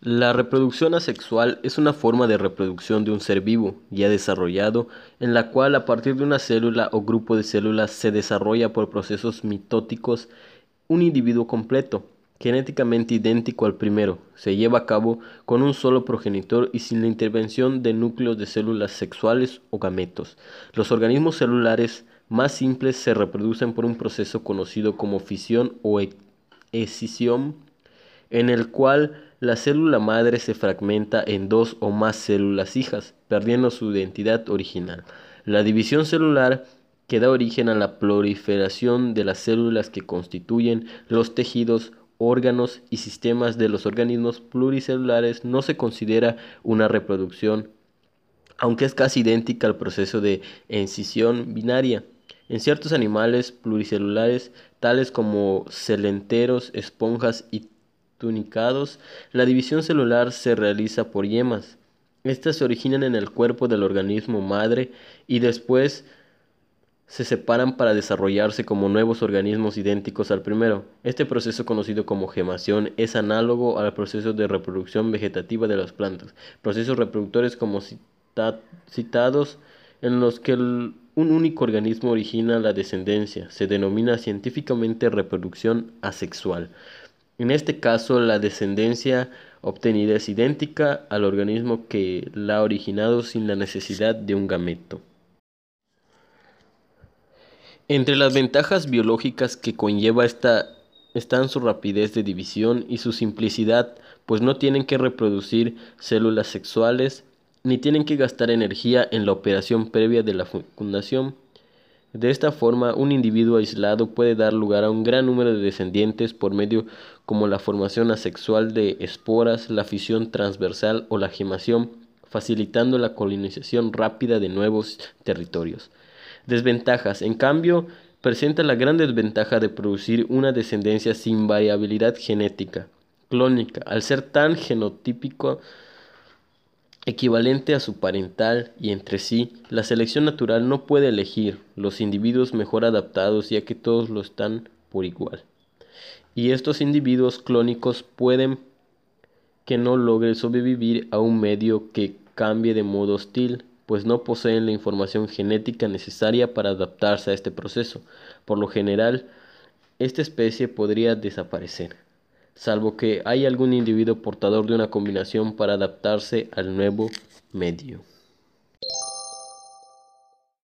La reproducción asexual es una forma de reproducción de un ser vivo, ya desarrollado, en la cual a partir de una célula o grupo de células se desarrolla por procesos mitóticos un individuo completo, genéticamente idéntico al primero. Se lleva a cabo con un solo progenitor y sin la intervención de núcleos de células sexuales o gametos. Los organismos celulares más simples se reproducen por un proceso conocido como fisión o e-, escisión, en el cual la célula madre se fragmenta en dos o más células hijas, perdiendo su identidad original. La división celular que da origen a la proliferación de las células que constituyen los tejidos, órganos y sistemas de los organismos pluricelulares no se considera una reproducción, aunque es casi idéntica al proceso de encisión binaria. En ciertos animales pluricelulares, tales como celenteros, esponjas y tunicados, la división celular se realiza por yemas. Estas se originan en el cuerpo del organismo madre y después se separan para desarrollarse como nuevos organismos idénticos al primero. Este proceso conocido como gemación es análogo al proceso de reproducción vegetativa de las plantas, procesos reproductores como citados en los que un único organismo origina la descendencia. Se denomina científicamente reproducción asexual. En este caso, la descendencia obtenida es idéntica al organismo que la ha originado sin la necesidad de un gameto. Entre las ventajas biológicas que conlleva esta están su rapidez de división y su simplicidad, pues no tienen que reproducir células sexuales ni tienen que gastar energía en la operación previa de la fecundación. De esta forma, un individuo aislado puede dar lugar a un gran número de descendientes por medio como la formación asexual de esporas, la fisión transversal o la gemación, facilitando la colonización rápida de nuevos territorios. Desventajas. En cambio, presenta la gran desventaja de producir una descendencia sin variabilidad genética, clónica, al ser tan genotípico equivalente a su parental y entre sí, la selección natural no puede elegir los individuos mejor adaptados ya que todos lo están por igual. Y estos individuos clónicos pueden que no logren sobrevivir a un medio que cambie de modo hostil, pues no poseen la información genética necesaria para adaptarse a este proceso. Por lo general, esta especie podría desaparecer salvo que haya algún individuo portador de una combinación para adaptarse al nuevo medio.